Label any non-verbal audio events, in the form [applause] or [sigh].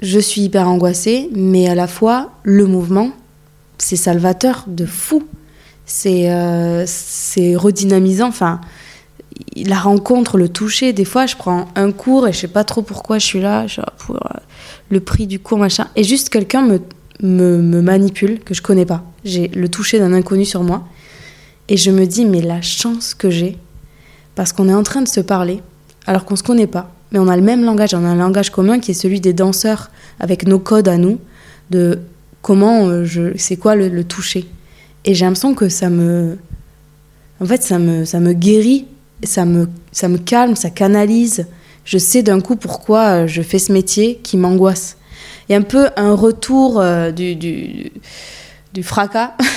je suis hyper angoissée, mais à la fois, le mouvement, c'est salvateur de fou. C'est euh, redynamisant. Enfin, la rencontre, le toucher. Des fois, je prends un cours et je sais pas trop pourquoi je suis là. Pour euh, le prix du cours, machin. Et juste quelqu'un me, me, me manipule que je connais pas. J'ai le toucher d'un inconnu sur moi. Et je me dis, mais la chance que j'ai, parce qu'on est en train de se parler, alors qu'on se connaît pas, mais on a le même langage, on a un langage commun qui est celui des danseurs, avec nos codes à nous, de comment euh, je, c'est quoi le, le toucher. Et j'ai l'impression que ça me, en fait, ça me, ça me guérit, ça me, ça me calme, ça canalise. Je sais d'un coup pourquoi euh, je fais ce métier qui m'angoisse. Il y a un peu un retour euh, du, du, du fracas [laughs]